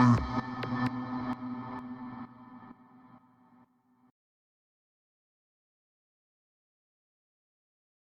Thursday.